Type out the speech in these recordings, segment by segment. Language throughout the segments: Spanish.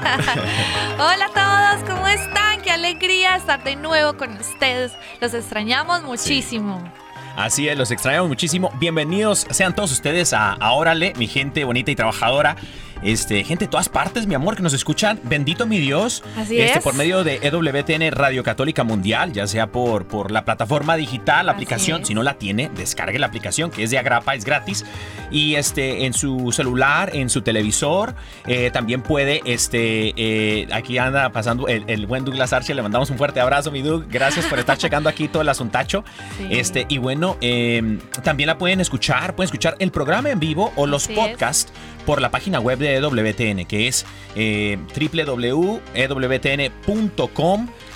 Hola a todos, ¿cómo están? Qué alegría estar de nuevo con ustedes. Los extrañamos muchísimo. Así es, los extrañamos muchísimo. Bienvenidos sean todos ustedes a, a Órale, mi gente bonita y trabajadora. Este, gente de todas partes, mi amor, que nos escuchan. Bendito mi Dios. Así este, es. Por medio de EWTN Radio Católica Mundial, ya sea por, por la plataforma digital, la Así aplicación. es. Si no la tiene, descargue la aplicación, que es de Agrapa, es gratis. Y este, en su celular, en su televisor, eh, también puede, este, eh, aquí anda pasando el, el buen Douglas Archer. Le mandamos un fuerte abrazo, mi Doug. Gracias por estar checando aquí todo el asuntacho. Sí. Este, y bueno, eh, también la pueden escuchar, pueden escuchar el programa en vivo o los Así es. Por la página web de EWTN, que es eh, www.ewtn.com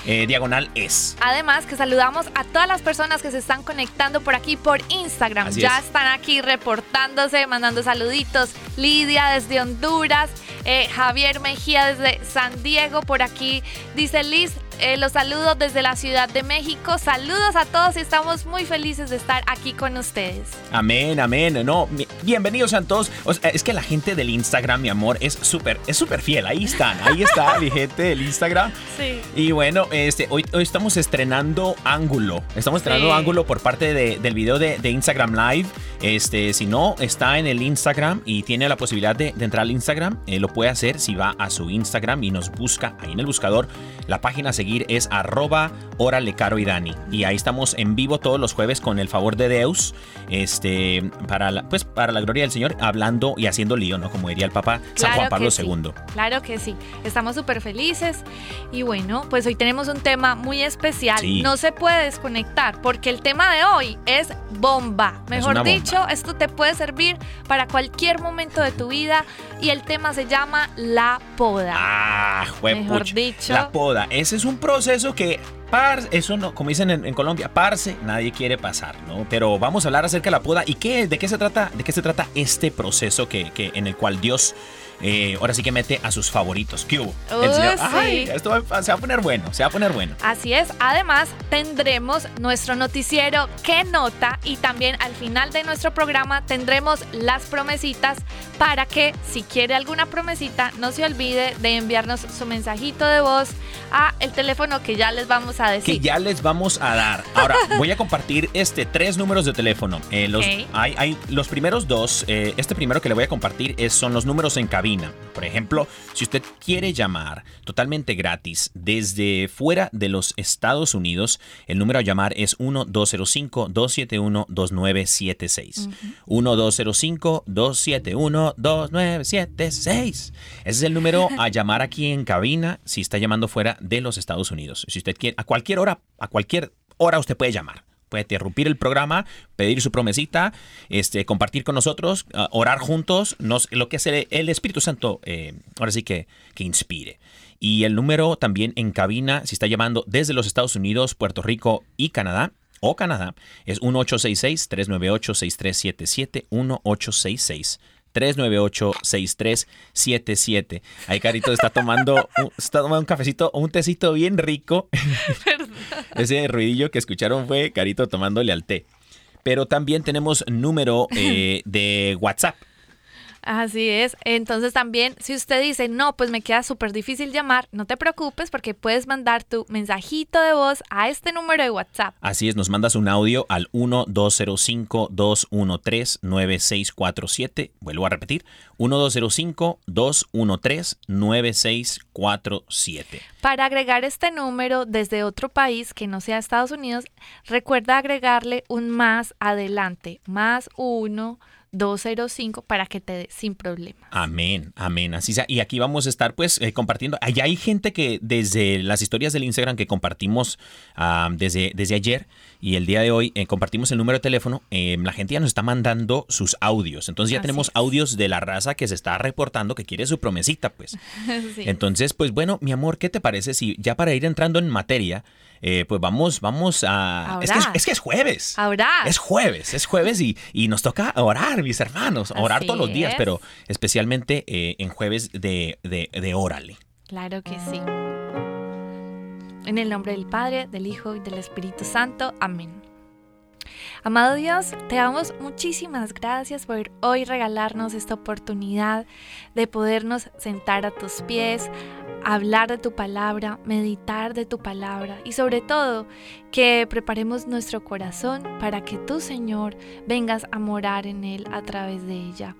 eh, diagonal es. Además que saludamos a todas las personas que se están conectando por aquí por Instagram. Así ya es. están aquí reportándose, mandando saluditos. Lidia desde Honduras, eh, Javier Mejía desde San Diego, por aquí dice Liz. Eh, los saludos desde la Ciudad de México. Saludos a todos y estamos muy felices de estar aquí con ustedes. Amén, amén. No, bienvenidos a todos. O sea, es que la gente del Instagram, mi amor, es súper, es súper fiel. Ahí están, ahí está mi gente del Instagram. Sí. Y bueno, este, hoy, hoy estamos estrenando ángulo. Estamos estrenando Sí. ángulo por parte de- del video de, de Instagram Live. Este, si no, está en el Instagram y tiene la posibilidad de, de entrar al Instagram, eh, lo puede hacer si va a su Instagram y nos busca ahí en el buscador. La página a seguir es arroba órale caro y Dani. Y ahí estamos en vivo todos los jueves con el favor de Deus. Este, para la, pues para la gloria del Señor, hablando y haciendo lío, ¿no? Como diría el Papa San Juan Pablo sí. II. Claro que sí, estamos súper felices y bueno, pues hoy tenemos un tema muy especial, Sí. no se puede desconectar porque el tema de hoy es bomba, mejor bomba. dicho, esto te puede servir para cualquier momento de tu vida y el tema se llama la poda. Ah, Mejor dicho. La poda. Ese es un proceso que, par, eso no, como dicen en, en Colombia, parce, nadie quiere pasar, ¿no? Pero vamos a hablar acerca de la poda y qué, de qué se trata, de qué se trata este proceso que, que en el cual Dios eh, ahora sí que mete a sus favoritos. ¿Qué hubo? El Señor- sí. Ay, esto va- se va a poner bueno, se va a poner bueno. Así es, además tendremos nuestro noticiero ¿Qué nota? Y también al final de nuestro programa tendremos las promesitas para que si quiere alguna promesita no se olvide de enviarnos su mensajito de voz a el teléfono que ya les vamos a que decir. ya les vamos a dar. Ahora, voy a compartir este tres números de teléfono. Eh, los, hay, hay los primeros dos. eh, este primero que le voy a compartir es, son los números en cabina. Por ejemplo, si usted quiere llamar totalmente gratis desde fuera de los Estados Unidos, el número a llamar es 1205-271-2976. 1205-271-2976. Ese es el número a llamar aquí en cabina si está llamando fuera de los Estados Unidos. Si usted quiere, a cualquier hora, a cualquier hora usted puede llamar. Puede interrumpir el programa, pedir su promesita, este, compartir con nosotros, ah, orar juntos, nos, lo que hace el Espíritu Santo, eh, ahora sí que, que inspire. Y el número también en cabina, si está llamando desde los Estados Unidos, Puerto Rico y Canadá, o Canadá, es 1866-398-6377, 1866. 398-6377. Ahí Carito está tomando, un- está tomando un cafecito o un tecito bien rico. Ese ruidillo que escucharon fue Carito tomándole al té. Pero también tenemos número eh, de WhatsApp. Así es. Entonces también, si usted dice, no, pues me queda súper difícil llamar, no te preocupes porque puedes mandar tu mensajito de voz a este número de WhatsApp. Así es, nos mandas un audio al 1205-213-9647. Vuelvo a repetir, 1205-213-9647. Para agregar este número desde otro país que no sea Estados Unidos, recuerda agregarle un más adelante, más uno. 205 para que te dé sin problema. Amén, amén. Así sea. Y aquí vamos a estar pues eh, compartiendo. Allá hay gente que desde las historias del Instagram que compartimos ah, desde, desde ayer y el día de hoy eh, compartimos el número de teléfono, eh, la gente ya nos está mandando sus audios. Entonces ya Así tenemos es. audios de la raza que se está reportando que quiere su promesita pues. Sí. Entonces pues bueno, mi amor, ¿qué te parece si ya para ir entrando en materia, eh, pues vamos, vamos a... A Es que es, orar. es que es jueves. A orar. Es jueves, es jueves y, y nos toca orar, mis hermanos, orar Así todos los días, es. pero especialmente eh, en jueves de, de, de órale. Claro que sí. En el nombre del Padre, del Hijo y del Espíritu Santo. Amén. Amado Dios, te damos muchísimas gracias por hoy regalarnos esta oportunidad de podernos sentar a tus pies, hablar de tu palabra, meditar de tu palabra y sobre todo que preparemos nuestro corazón para que tú, Señor, vengas a morar en él a través de ella.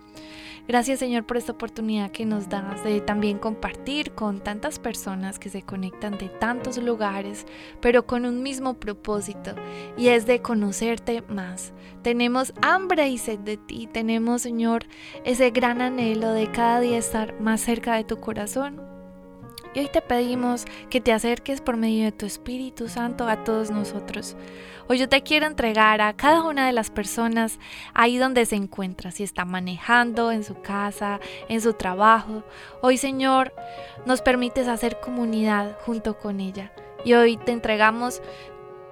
Gracias Señor por esta oportunidad que nos das de también compartir con tantas personas que se conectan de tantos lugares, pero con un mismo propósito y es de conocerte más. Tenemos hambre y sed de ti, tenemos Señor ese gran anhelo de cada día estar más cerca de tu corazón. Y hoy te pedimos que te acerques por medio de tu Espíritu Santo a todos nosotros. Hoy yo te quiero entregar a cada una de las personas ahí donde se encuentra, si está manejando, en su casa, en su trabajo. Hoy, Señor, nos permites hacer comunidad junto con ella. Y hoy te entregamos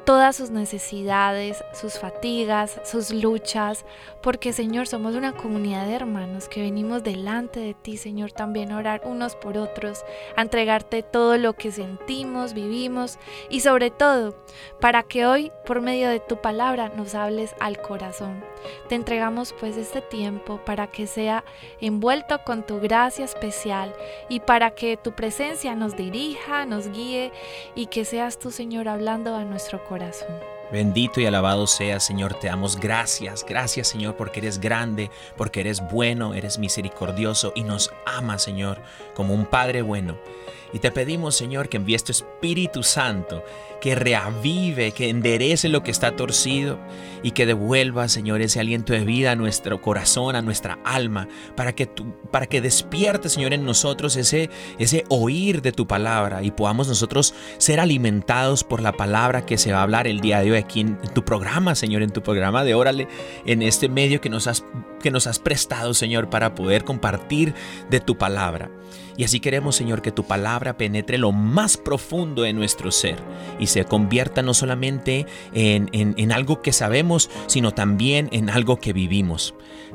todas sus necesidades, sus fatigas, sus luchas, porque Señor somos una comunidad de hermanos que venimos delante de ti, Señor, también a orar unos por otros, a entregarte todo lo que sentimos, vivimos y sobre todo para que hoy por medio de tu palabra nos hables al corazón. Te entregamos pues este tiempo para que sea envuelto con tu gracia especial y para que tu presencia nos dirija, nos guíe y que seas tú, Señor, hablando a nuestro corazón. Bendito y alabado sea, Señor. Te damos gracias. Gracias, Señor, porque eres grande, porque eres bueno, eres misericordioso y nos amas, Señor, como un Padre bueno. Y te pedimos, Señor, que envíes tu Espíritu Santo, que reavive, que enderece lo que está torcido y que devuelva, Señor, ese aliento de vida a nuestro corazón, a nuestra alma, para que, tú, para que despierte, Señor, en nosotros ese, ese oír de tu palabra y podamos nosotros ser alimentados por la palabra que se va a hablar el día de hoy aquí en, en tu programa, Señor, en tu programa de Órale, en este medio que nos has, que nos has prestado, Señor, para poder compartir de tu palabra. Y así queremos, Señor, que tu palabra penetre lo más profundo de nuestro ser y se convierta no solamente en, en, algo que sabemos, sino también en algo que vivimos.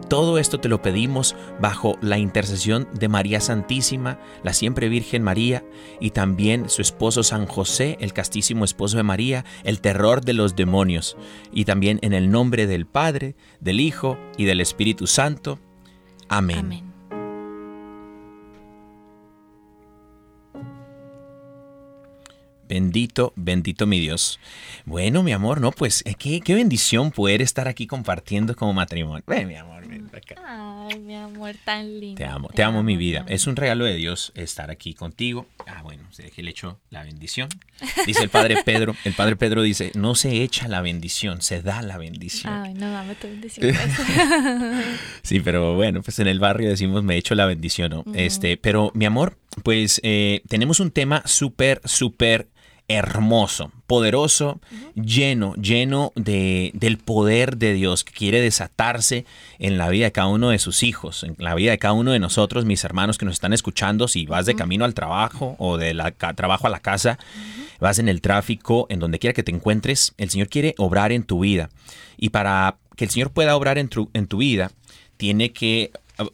Todo esto te lo pedimos bajo la intercesión de María Santísima, la siempre Virgen María, y también su esposo San José, el castísimo esposo de María, el terror de los demonios, y también en el nombre del Padre, del Hijo y del Espíritu Santo. Amén. Bendito, bendito mi Dios. Bueno, mi amor, no, pues eh, qué, qué bendición poder estar aquí compartiendo como matrimonio. Ven, mi amor, ven acá. Ay, mi amor, tan lindo. Te amo, te amo mi vida. Es un regalo de Dios estar aquí contigo. Ah, bueno, se deje el hecho la bendición. Dice el padre Pedro, el padre Pedro dice, no se echa la bendición, se da la bendición. Ay, no, dame tu bendición. Sí, pero bueno, pues en el barrio decimos me echo la bendición, ¿no? Este, pero mi amor, pues eh, tenemos un tema súper, súper hermoso, poderoso, lleno, lleno de, del poder de Dios que quiere desatarse en la vida de cada uno de sus hijos, en la vida de cada uno de nosotros, mis hermanos que nos están escuchando, si vas de camino al trabajo o de la trabajo a la casa, vas en el tráfico, en donde quiera que te encuentres, el Señor quiere obrar en tu vida. Y para que el Señor pueda obrar en tu, en tu vida, tiene que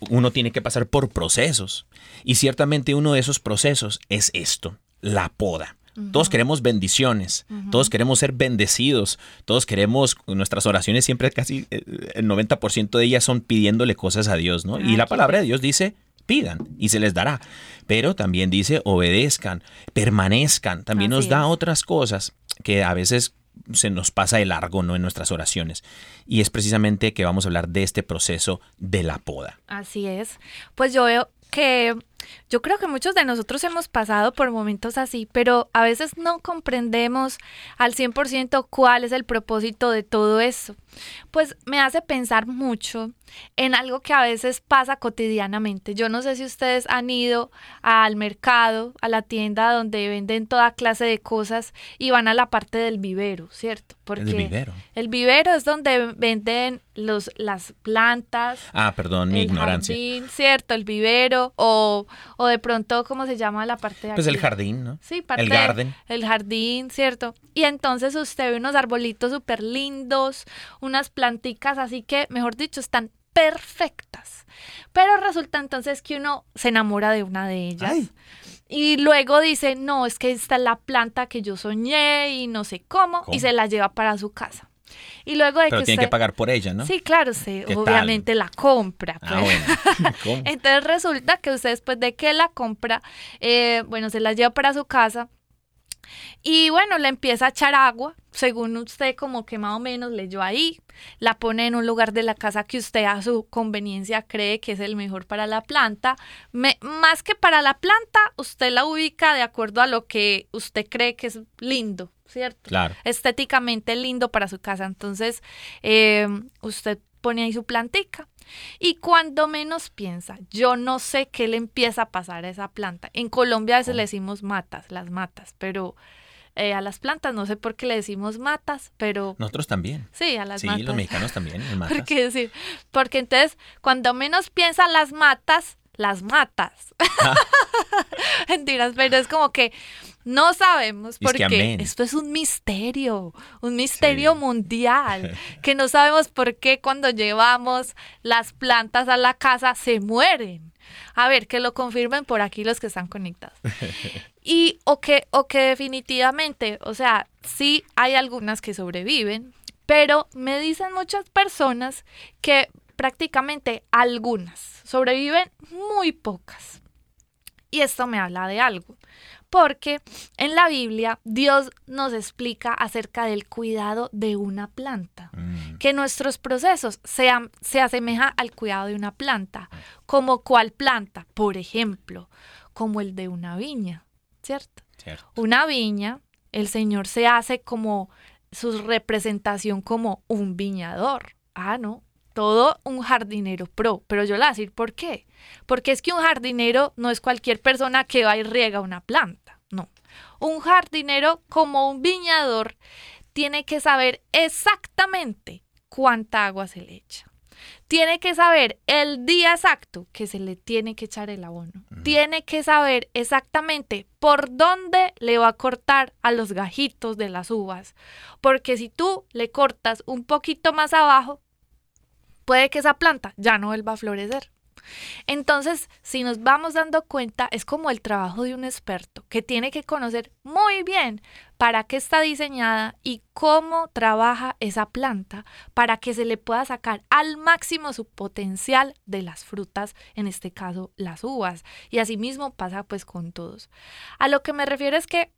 uno tiene que pasar por procesos. Y ciertamente uno de esos procesos es esto, la poda. Todos queremos bendiciones, todos queremos ser bendecidos, todos queremos, nuestras oraciones siempre casi eh, el 90% de ellas son pidiéndole cosas a Dios, ¿no? Y la palabra de Dios dice, pidan y se les dará. Pero también dice, obedezcan, permanezcan. También nos da es. otras cosas que a veces se nos pasa de largo, ¿no? En nuestras oraciones. Y es precisamente que vamos a hablar de este proceso de la poda. Así es. Pues yo veo que yo creo que muchos de nosotros hemos pasado por momentos así, pero a veces no comprendemos al 100% cuál es el propósito de todo eso. Pues me hace pensar mucho en algo que a veces pasa cotidianamente. Yo no sé si ustedes han ido al mercado, a la tienda donde venden toda clase de cosas y van a la parte del vivero, ¿cierto? Porque vivero? el vivero es donde venden los, las plantas, Ah, perdón, mi el ignorancia. jardín, cierto, el vivero o, o de pronto, ¿cómo se llama la parte de Pues el jardín, ¿no? Sí, parte El de- garden. El jardín, ¿cierto? Y entonces usted ve unos arbolitos súper lindos, unas planticas así que, mejor dicho, están perfectas. Pero resulta entonces que uno se enamora de una de ellas. Ay. Y luego dice, no, es que esta es la planta que yo soñé y no sé cómo, ¿Cómo? y se la lleva para su casa. Y luego de Pero que tiene usted... que pagar por ella, ¿no? Sí, claro, sí, obviamente la compra. Ah, pues. bueno. ¿Cómo? Entonces resulta que usted después de que la compra, eh, bueno, se la lleva para su casa y bueno, le empieza a echar agua, según usted como que más o menos leyó ahí, la pone en un lugar de la casa que usted a su conveniencia cree que es el mejor para la planta. Me- más que para la planta, usted la ubica de acuerdo a lo que usted cree que es lindo, ¿cierto? Claro. estéticamente lindo para su casa. Entonces, eh, usted pone ahí su plantica. Y cuando menos piensa, yo no sé qué le empieza a pasar a esa planta. En Colombia a veces le decimos matas, las matas, pero eh, a las plantas no sé por qué le decimos matas, pero Nosotros también. sí, a las Sí, matas. los mexicanos también. Porque entonces, cuando menos piensa las matas, las matas. Mentiras, pero es como que no sabemos porque amén. esto es un misterio, un misterio Sí. mundial, que no sabemos por qué cuando llevamos las plantas a la casa se mueren. A ver, que lo confirmen por aquí los que están conectados. Y o que, o que definitivamente, o sea, sí hay algunas que sobreviven, pero me dicen muchas personas que prácticamente algunas sobreviven muy pocas. Y esto me habla de algo, porque en la Biblia Dios nos explica acerca del cuidado de una planta Mm, que nuestros procesos sean, se asemeja al cuidado de una planta. ¿Como cuál planta? Por ejemplo, como el de una viña, ¿cierto? cierto. Una viña, el Señor se hace como su representación como un viñador. Ah, no. Todo un jardinero pro. Pero yo le voy a decir por qué. Porque es que un jardinero no es cualquier persona que va y riega una planta. No. Un jardinero como un viñador tiene que saber exactamente cuánta agua se le echa. Tiene que saber el día exacto que se le tiene que echar el abono. Tiene que saber exactamente por dónde le va a cortar a los gajitos de las uvas. Porque si tú le cortas un poquito más abajo, puede que esa planta ya no vuelva a florecer. Entonces, si nos vamos dando cuenta, es como el trabajo de un experto que tiene que conocer muy bien para qué está diseñada y cómo trabaja esa planta para que se le pueda sacar al máximo su potencial de las frutas, en este caso las uvas. Y asimismo pasa pues con todos. A lo que me refiero es que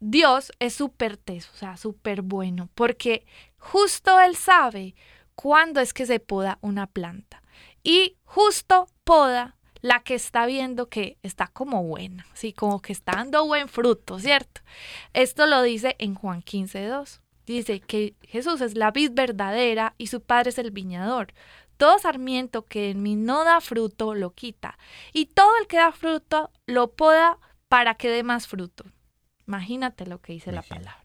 Dios es súper teso, o sea, súper bueno, porque justo Él sabe cuándo es que se poda una planta. Y justo poda la que está viendo que está como buena, así como que está dando buen fruto, ¿cierto? Esto lo dice en Juan 15.2. Dice que Jesús es la vid verdadera y su padre es el viñador. Todo sarmiento que en mí no da fruto lo quita, y todo el que da fruto lo poda para que dé más fruto. Imagínate lo que dice la palabra.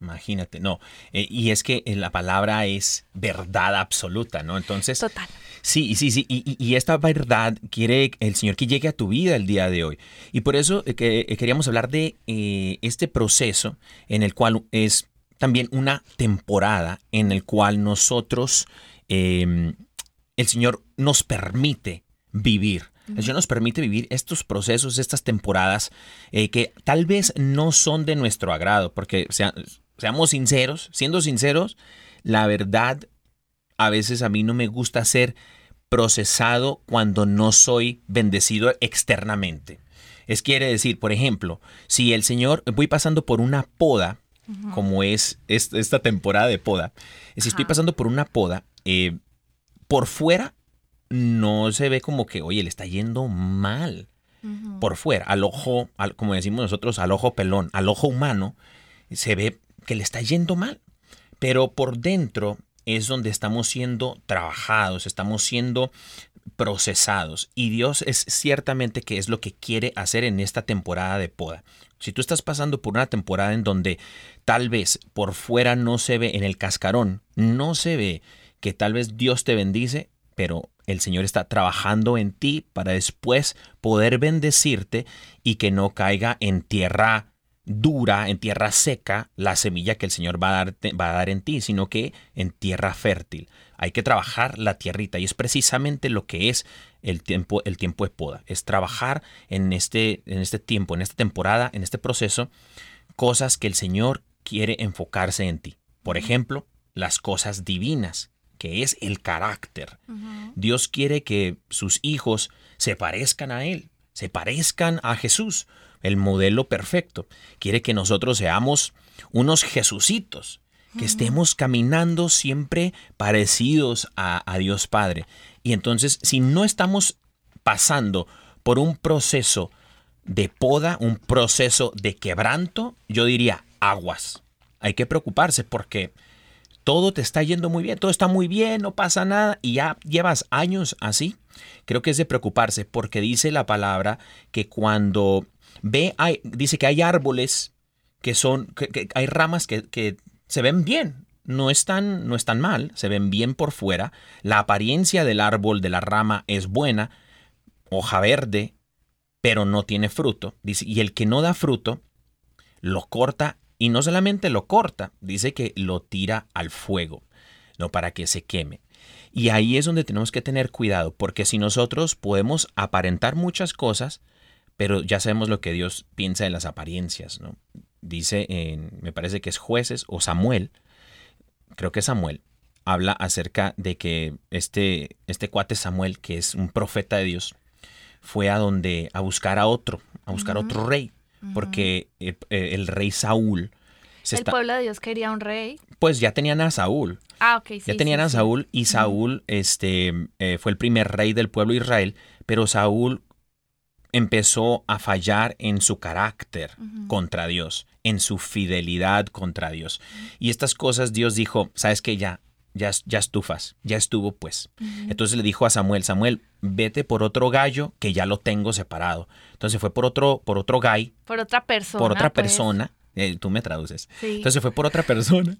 Imagínate, no. Eh, y es que eh, la palabra es verdad absoluta, ¿no? Entonces, Total. Sí, sí, sí. Y, esta verdad quiere el Señor que llegue a tu vida el día de hoy. Y por eso eh, que, eh, queríamos hablar de este proceso en el cual es también una temporada en el cual nosotros, eh, el Señor nos permite vivir El Señor nos permite vivir estos procesos, estas temporadas eh, que tal vez no son de nuestro agrado, porque sea- seamos sinceros, siendo sinceros, la verdad a veces a mí no me gusta ser procesado cuando no soy bendecido externamente. Es quiere decir, por ejemplo, si el Señor, voy pasando por una poda, como es, es- esta temporada de poda, si estoy pasando por una poda, eh, por fuera no se ve como que, oye, le está yendo mal. Por fuera, al ojo, al- como decimos nosotros, al ojo pelón, al ojo humano, se ve que le está yendo mal. Pero por dentro es donde estamos siendo trabajados, estamos siendo procesados. Y Dios es ciertamente que es lo que quiere hacer en esta temporada de poda. Si tú estás pasando por una temporada en donde tal vez por fuera no se ve en el cascarón, no se ve que tal vez Dios te bendice, pero el Señor está trabajando en ti para después poder bendecirte y que no caiga en tierra dura, en tierra seca, la semilla que el Señor va a, darte- va a dar en ti, sino que en tierra fértil. Hay que trabajar la tierrita y es precisamente lo que es el tiempo, el tiempo de poda. Es trabajar en este, en este tiempo, en esta temporada, en este proceso, cosas que el Señor quiere enfocarse en ti. Por ejemplo, las cosas divinas, que es el carácter. Dios quiere que sus hijos se parezcan a Él, se parezcan a Jesús, el modelo perfecto. Quiere que nosotros seamos unos Jesucitos, que estemos caminando siempre parecidos a, a Dios Padre. Y entonces, si no estamos pasando por un proceso de poda, un proceso de quebranto, yo diría aguas. Hay que preocuparse porque todo te está yendo muy bien, todo está muy bien, no pasa nada y ya llevas años así, creo que es de preocuparse porque dice la palabra que cuando ve, hay, dice que hay árboles que son, hay ramas que, se ven bien, no están, no están mal, se ven bien por fuera, la apariencia del árbol, de la rama es buena, hoja verde, pero no tiene fruto, y el que no da fruto, lo corta y no solamente lo corta, dice que lo tira al fuego, no para que se queme. Y ahí es donde tenemos que tener cuidado, porque si nosotros podemos aparentar muchas cosas, pero ya sabemos lo que Dios piensa de las apariencias, ¿no? Dice en, me parece que es jueces o Samuel, creo que Samuel, habla acerca de que este, este cuate Samuel, que es un profeta de Dios, fue a donde, a buscar a otro, a buscar otro rey, porque el, el rey Saúl, se el está- pueblo de Dios quería un rey. pues ya tenían a Saúl, Ah, ok, sí. ya tenían sí, a sí. Saúl y Saúl este, eh, fue el primer rey del pueblo de Israel, pero Saúl empezó a fallar en su carácter contra Dios, en su fidelidad contra Dios. Y estas cosas Dios dijo, sabes que ya, ya, ya estufas, ya estuvo pues. Entonces le dijo a Samuel, Samuel, vete por otro gallo que ya lo tengo separado. Entonces fue por otro, por otro gay, Por otra persona. por otra pues. persona. eh, tú me traduces. Sí. Entonces fue por otra persona.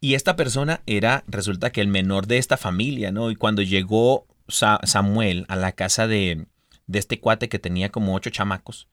Y esta persona era, resulta que el menor de esta familia, ¿no? Y cuando llegó Sa- Samuel a la casa de, de este cuate que tenía como ocho chamacos,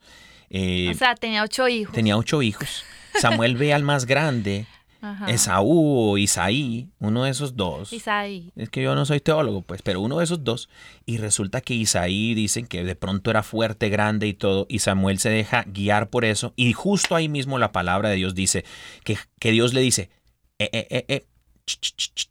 eh, o sea, tenía ocho hijos. tenía ocho hijos. Samuel ve al más grande, Ajá. Esaú o Isaí, uno de esos dos. Isaí. Es que yo no soy teólogo, pues, pero uno de esos dos. Y resulta que Isaí dicen que de pronto era fuerte, grande y todo. Y Samuel se deja guiar por eso. Y justo ahí mismo la palabra de Dios dice que, que Dios le dice, "Eh, eh, eh, eh, ch, ch, ch, ch.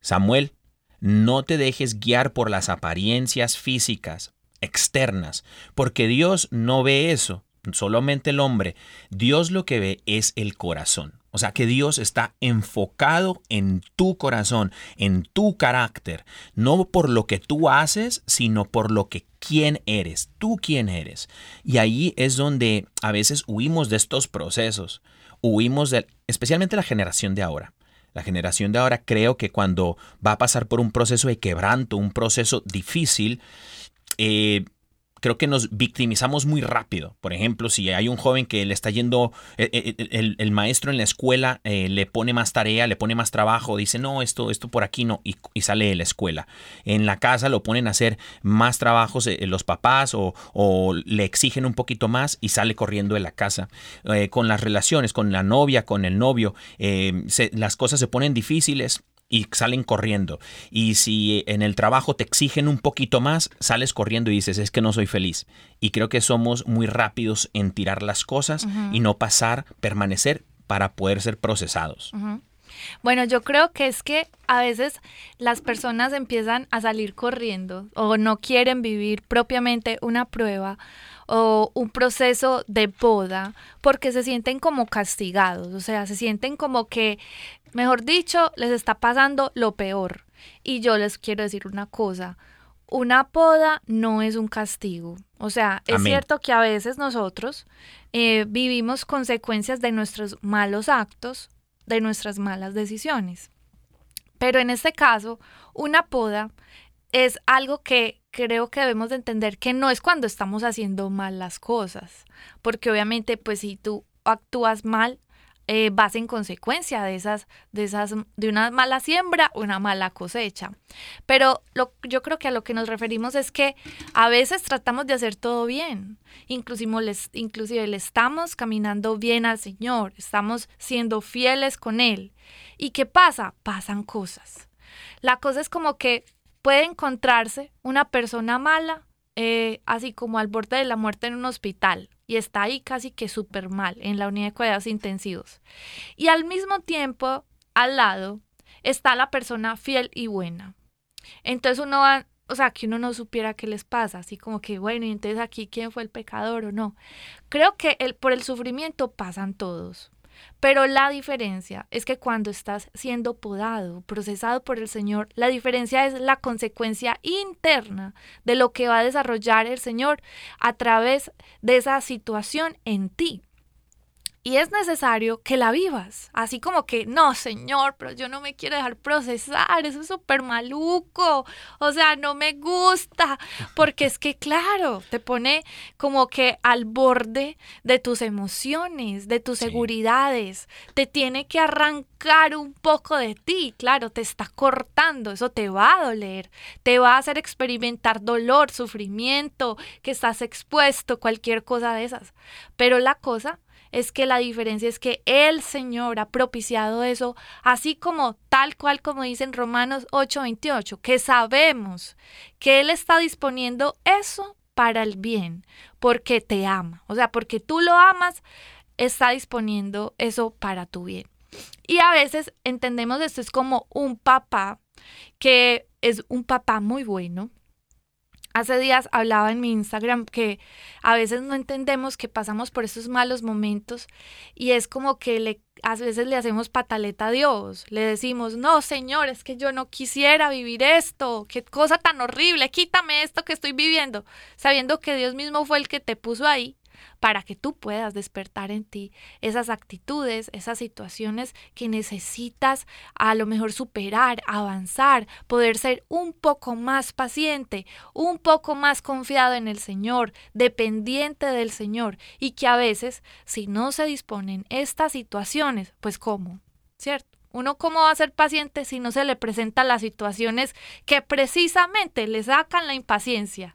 Samuel, no te dejes guiar por las apariencias físicas externas, porque Dios no ve eso, solamente el hombre. Dios lo que ve es el corazón. O sea, que Dios está enfocado en tu corazón, en tu carácter, no por lo que tú haces, sino por lo que quién eres, tú quién eres. Y ahí es donde a veces huimos de estos procesos, huimos de, especialmente la generación de ahora. La generación de ahora creo que cuando va a pasar por un proceso de quebranto, un proceso difícil, eh, creo que nos victimizamos muy rápido. Por ejemplo, si hay un joven que le está yendo, eh, eh, el, el- maestro en la escuela eh, le pone más tarea, le pone más trabajo, dice, no, esto, esto por aquí no, y, sale de la escuela. En la casa lo ponen a hacer más trabajos eh, los papás o, le exigen un poquito más y sale corriendo de la casa. Eh, con las relaciones, con la novia, con el novio, eh, se- las cosas se ponen difíciles y salen corriendo. Y si en el trabajo te exigen un poquito más, sales corriendo y dices, es que no soy feliz. Y creo que somos muy rápidos en tirar las cosas y no pasar, permanecer para poder ser procesados. Bueno, yo creo que es que a veces las personas empiezan a salir corriendo o no quieren vivir propiamente una prueba o un proceso de poda porque se sienten como castigados, o sea, se sienten como que, mejor dicho, les está pasando lo peor. Y yo les quiero decir una cosa, una poda no es un castigo. O sea, es Amén. cierto que a veces nosotros eh, vivimos consecuencias de nuestros malos actos, de nuestras malas decisiones. Pero en este caso, una poda es algo que creo que debemos de entender que no es cuando estamos haciendo mal las cosas, porque obviamente pues si tú actúas mal, eh, vas en consecuencia de esas, de esas, de una mala siembra, una mala cosecha. Pero lo, yo creo que a lo que nos referimos es que a veces tratamos de hacer todo bien, inclusive, inclusive le estamos caminando bien al Señor, estamos siendo fieles con Él. ¿Y qué pasa? Pasan cosas. La cosa es como que puede encontrarse una persona mala, eh, así como al borde de la muerte en un hospital, y está ahí casi que súper mal en la unidad de cuidados intensivos. Y al mismo tiempo, al lado, está la persona fiel y buena. Entonces uno va, o sea, que uno no supiera qué les pasa, así como que, bueno, y entonces aquí quién fue el pecador o no. Creo que el, por el sufrimiento pasan todos. Pero la diferencia es que cuando estás siendo podado, procesado por el Señor, la diferencia es la consecuencia interna de lo que va a desarrollar el Señor a través de esa situación en ti. Y es necesario que la vivas, así como que, no, Señor, pero yo no me quiero dejar procesar, eso es súper maluco, o sea, no me gusta, porque es que, claro, te pone como que al borde de tus emociones, de tus Sí. seguridades, te tiene que arrancar un poco de ti, claro, te está cortando, eso te va a doler, te va a hacer experimentar dolor, sufrimiento, que estás expuesto, cualquier cosa de esas. Pero la cosa es que la diferencia es que el Señor ha propiciado eso, así como tal cual como dice en Romanos 8:28, que sabemos que Él está disponiendo eso para el bien, porque te ama. O sea, porque tú lo amas, está disponiendo eso para tu bien. Y a veces entendemos esto es como un papá que es un papá muy bueno, Hace días hablaba en mi Instagram que a veces no entendemos que pasamos por esos malos momentos y es como que le, a veces le hacemos pataleta a Dios. Le decimos, no, Señor, es que yo no quisiera vivir esto. Qué cosa tan horrible. Quítame esto que estoy viviendo. Sabiendo que Dios mismo fue el que te puso ahí para que tú puedas despertar en ti esas actitudes, esas situaciones que necesitas a lo mejor superar, avanzar, poder ser un poco más paciente, un poco más confiado en el Señor, dependiente del Señor y que a veces si no se disponen estas situaciones, pues ¿cómo? ¿Cierto? Uno cómo va a ser paciente si no se le presentan las situaciones que precisamente le sacan la impaciencia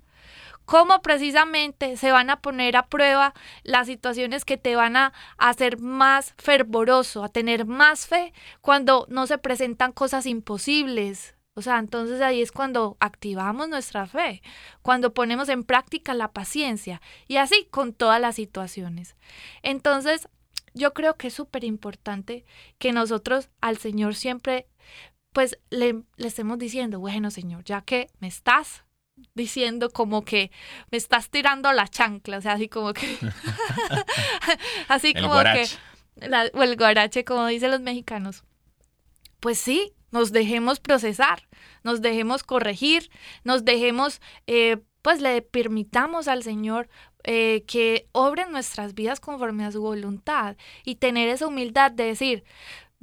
cómo precisamente se van a poner a prueba las situaciones que te van a hacer más fervoroso, a tener más fe cuando no se presentan cosas imposibles. O sea, entonces ahí es cuando activamos nuestra fe, cuando ponemos en práctica la paciencia y así con todas las situaciones. Entonces, yo creo que es súper importante que nosotros al Señor siempre, pues le, le estemos diciendo, bueno Señor, ya que me estás diciendo como que me estás tirando la chancla, o sea, así como que así El como guarache. que la- o el guarache como dicen los mexicanos. Pues sí, nos dejemos procesar, nos dejemos corregir, nos dejemos, eh, pues le permitamos al Señor eh, que obre nuestras vidas conforme a su voluntad y tener esa humildad de decir,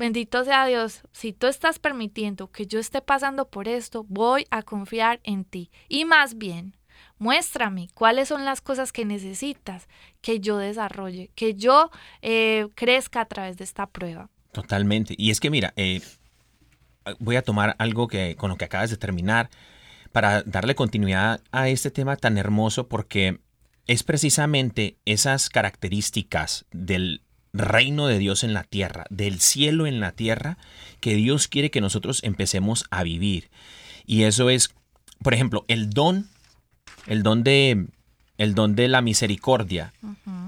Bendito sea Dios, si tú estás permitiendo que yo esté pasando por esto, voy a confiar en ti. Y más bien, muéstrame cuáles son las cosas que necesitas que yo desarrolle, que yo eh, crezca a través de esta prueba. Totalmente. Y es que mira, eh, voy a tomar algo que con lo que acabas de terminar para darle continuidad a este tema tan hermoso porque es precisamente esas características del reino de Dios en la tierra, del cielo en la tierra, que Dios quiere que nosotros empecemos a vivir. Y eso es, por ejemplo, el don, el don de, el don de la misericordia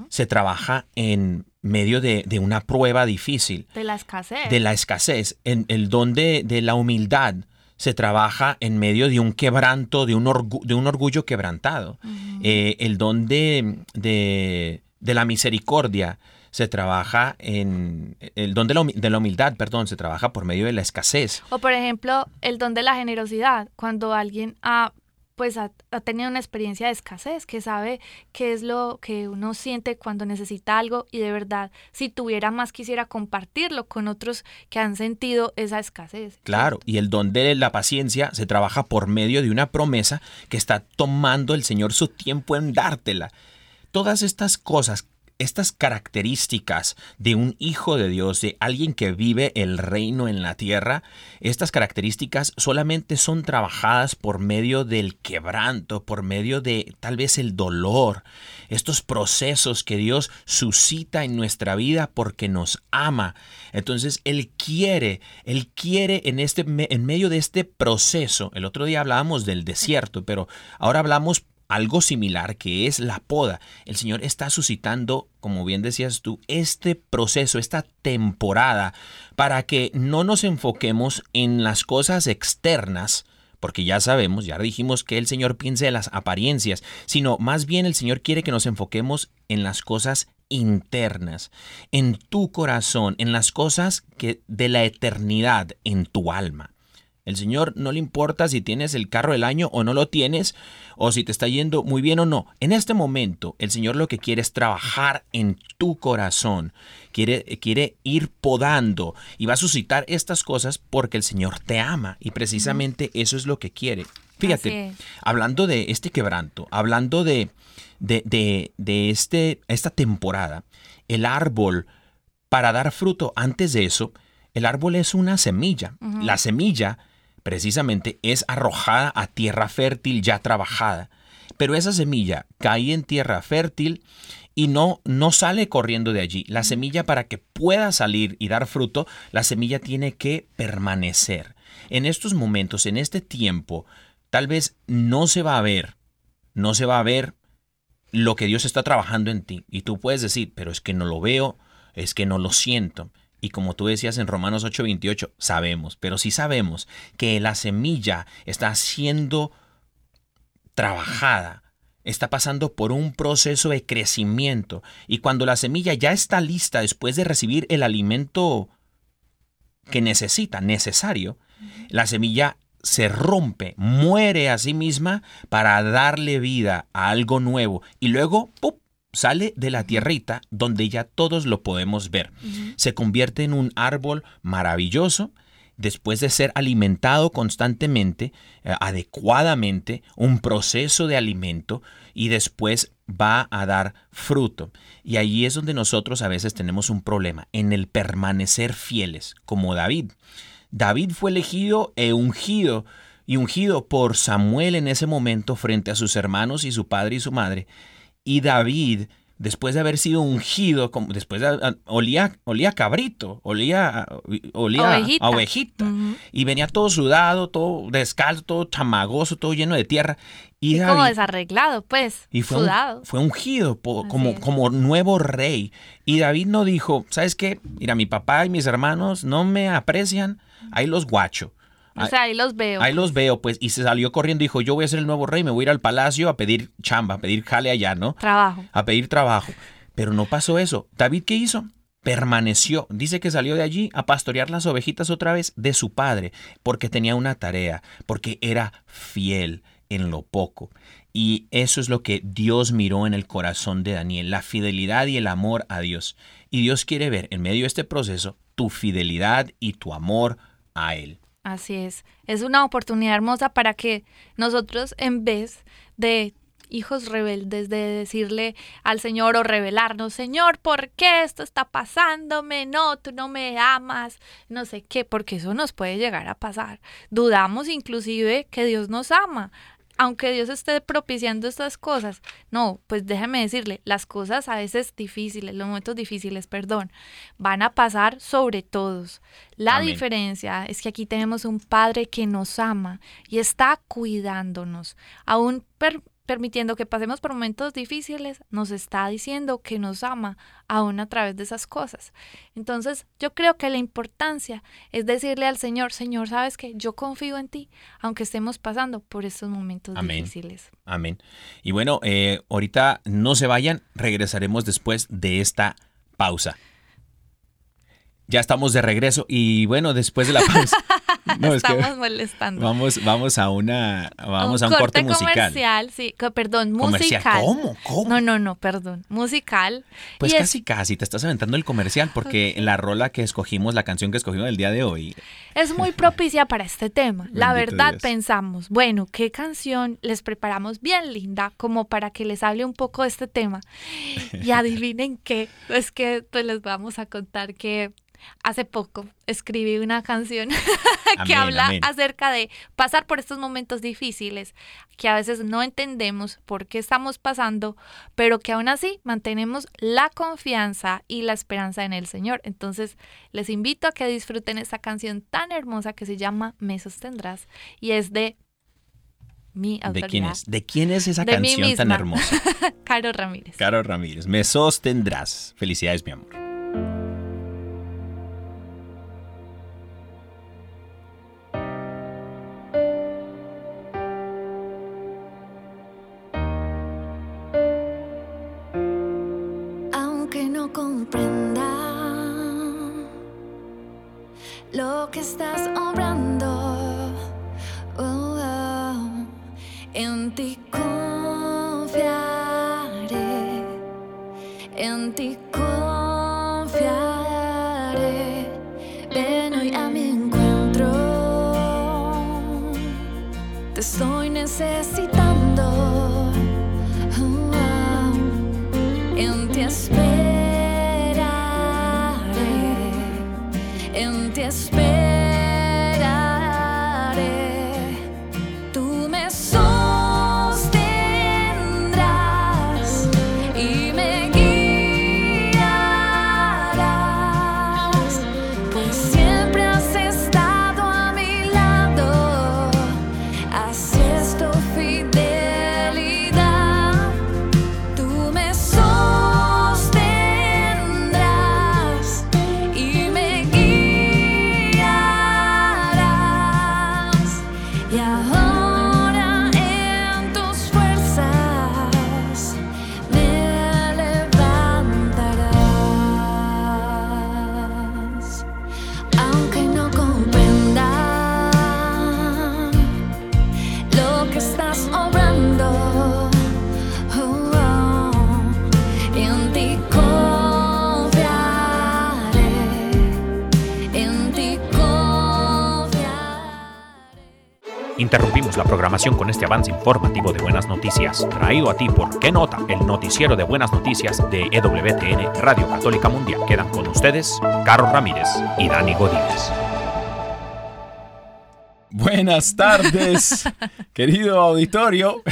se trabaja en medio de, de una prueba difícil De la escasez. de la escasez, en el don de, de la humildad se trabaja en medio de un quebranto, de un, orgu- de un orgullo quebrantado. Eh, el don de, de- de la misericordia se trabaja en... El don de la, humi- de la humildad, perdón, se trabaja por medio de la escasez. O por ejemplo, el don de la generosidad, cuando alguien ha pues ha, ha tenido una experiencia de escasez, que sabe qué es lo que uno siente cuando necesita algo y de verdad, si tuviera más, quisiera compartirlo con otros que han sentido esa escasez. Claro, y el don de la paciencia se trabaja por medio de una promesa que está tomando el Señor su tiempo en dártela. Todas estas cosas, estas características de un hijo de Dios, de alguien que vive el reino en la tierra, estas características solamente son trabajadas por medio del quebranto, por medio de tal vez el dolor, estos procesos que Dios suscita en nuestra vida porque nos ama. Entonces Él quiere, Él quiere en, este, en medio de este proceso, el otro día hablábamos del desierto, pero ahora hablamos algo similar que es la poda. El Señor está suscitando, como bien decías tú, este proceso, esta temporada, para que no nos enfoquemos en las cosas externas, porque ya sabemos, ya dijimos que el Señor piensa en las apariencias, sino más bien el Señor quiere que nos enfoquemos en las cosas internas, en tu corazón, en las cosas que de la eternidad en tu alma. El Señor no le importa si tienes el carro del año o no lo tienes, o si te está yendo muy bien o no. En este momento, el Señor lo que quiere es trabajar en tu corazón. Quiere, quiere ir podando y va a suscitar estas cosas porque el Señor te ama. Y precisamente eso es lo que quiere. Fíjate, hablando de este quebranto, hablando de, de, de, de este, esta temporada, el árbol, para dar fruto, antes de eso, el árbol es una semilla. La semilla, precisamente, es arrojada a tierra fértil ya trabajada. Pero esa semilla cae en tierra fértil y no, no sale corriendo de allí. La semilla para que pueda salir y dar fruto, la semilla tiene que permanecer. En estos momentos, en este tiempo, tal vez no se va a ver, no se va a ver lo que Dios está trabajando en ti. Y tú puedes decir, pero es que no lo veo, es que no lo siento. Y como tú decías en Romanos 8:28, sabemos, pero sí sabemos que la semilla está siendo trabajada, está pasando por un proceso de crecimiento. Y cuando la semilla ya está lista después de recibir el alimento que necesita, necesario, la semilla se rompe, muere a sí misma para darle vida a algo nuevo y luego ¡pup! Sale de la tierrita donde ya todos lo podemos ver. Se convierte en un árbol maravilloso después de ser alimentado constantemente, eh, adecuadamente, un proceso de alimento y después va a dar fruto. Y ahí es donde nosotros a veces tenemos un problema, en el permanecer fieles, como David. David fue elegido e ungido y ungido por Samuel en ese momento frente a sus hermanos y su padre y su madre. Y David, después de haber sido ungido, como- después de, a- olía, olía a cabrito, olía, a- olía a- Ovejita. a ovejita. Y venía todo sudado, todo descalzo, todo chamagoso, todo lleno de tierra. Y Y como desarreglado, pues, y fue, un- sudado. fue ungido po- como, como nuevo rey. Y David no dijo, ¿sabes qué? Mira, mi papá y mis hermanos no me aprecian, ahí los guacho. O sea, ahí los veo. Ahí los veo, pues, y se salió corriendo y dijo, yo voy a ser el nuevo rey, me voy a ir al palacio a pedir chamba, a pedir jale allá, ¿no? Trabajo. A pedir trabajo. Pero no pasó eso. David, ¿qué hizo? Permaneció. Dice que salió de allí a pastorear las ovejitas otra vez de su padre, porque tenía una tarea, porque era fiel en lo poco. Y eso es lo que Dios miró en el corazón de Daniel, la fidelidad y el amor a Dios. Y Dios quiere ver en medio de este proceso tu fidelidad y tu amor a Él. Así es. Es una oportunidad hermosa para que nosotros, en vez de hijos rebeldes, de decirle al Señor o revelarnos, Señor, ¿por qué esto está pasándome? No, tú no me amas, no sé qué, porque eso nos puede llegar a pasar. Dudamos inclusive que Dios nos ama. Aunque Dios esté propiciando estas cosas, no, pues déjeme decirle, las cosas a veces difíciles, los momentos difíciles, perdón, van a pasar sobre todos. La Amén. diferencia es que aquí tenemos un Padre que nos ama y está cuidándonos, aún per- permitiendo que pasemos por momentos difíciles, nos está diciendo que nos ama aún a través de esas cosas. Entonces, yo creo que la importancia es decirle al Señor, Señor, sabes que yo confío en ti, aunque estemos pasando por estos momentos Amén. difíciles. Amén. Y bueno, eh, ahorita no se vayan, regresaremos después de esta pausa. Ya estamos de regreso y bueno, después de la pausa. no, es que Estamos molestando. vamos, vamos a una, vamos a un corte, musical. comercial, sí, perdón, Comercial. musical. ¿Cómo? ¿Cómo? No, no, no, perdón, musical. Pues Y es- casi, casi, te estás aventando el comercial porque la rola que escogimos, la canción que escogimos el día de hoy, Es muy propicia para este tema. La Bendito verdad Dios. pensamos, bueno, ¿qué canción les preparamos bien linda como para que les hable un poco de este tema? Y adivinen qué, es que pues les vamos a contar que hace poco escribí una canción que Amén, habla amén. acerca de pasar por estos momentos difíciles que a veces no entendemos por qué estamos pasando, pero que aún así mantenemos la confianza y la esperanza en el Señor. Entonces, les invito a que disfruten esta canción tan hermosa que se llama Me sostendrás y es de mi ¿de quién es? ¿De quién es esa De canción tan hermosa? Caro Ramírez. Caro Ramírez, me sostendrás. Felicidades, mi amor. Interrumpimos la programación con este avance informativo de buenas noticias, traído a ti por ¿Qué nota? El noticiero de buenas noticias de EWTN Radio Católica Mundial. Quedan con ustedes Carlos Ramírez y Dani Godínez. Buenas tardes, querido auditorio.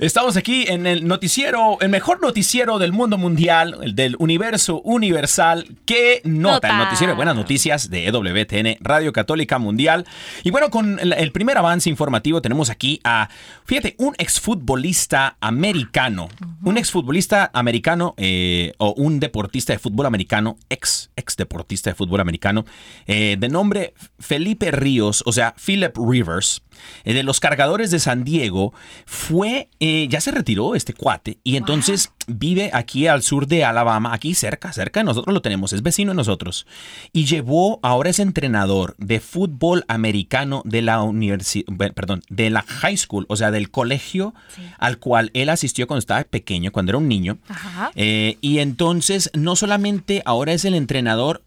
Estamos aquí en el noticiero, el mejor noticiero del mundo mundial, el del universo universal. ¿Qué nota? Nota. El noticiero de buenas noticias de EWTN, Radio Católica Mundial. Y bueno, con el, el primer avance informativo tenemos aquí a, fíjate, un exfutbolista americano. Un exfutbolista americano eh, o un deportista de fútbol americano, ex, ex deportista de fútbol americano, eh, de nombre Felipe Ríos, o sea, Philip Rivers, eh, de los cargadores de San Diego, fue, eh, ya se retiró este cuate y entonces vive aquí al sur de Alabama, aquí cerca, cerca de nosotros lo tenemos, es vecino de nosotros, y llevó, ahora es entrenador de fútbol americano de la universidad, perdón, de la high school, o sea, del colegio al cual él asistió cuando estaba pequeño, cuando era un niño. Ajá. Eh, y entonces no solamente ahora es el entrenador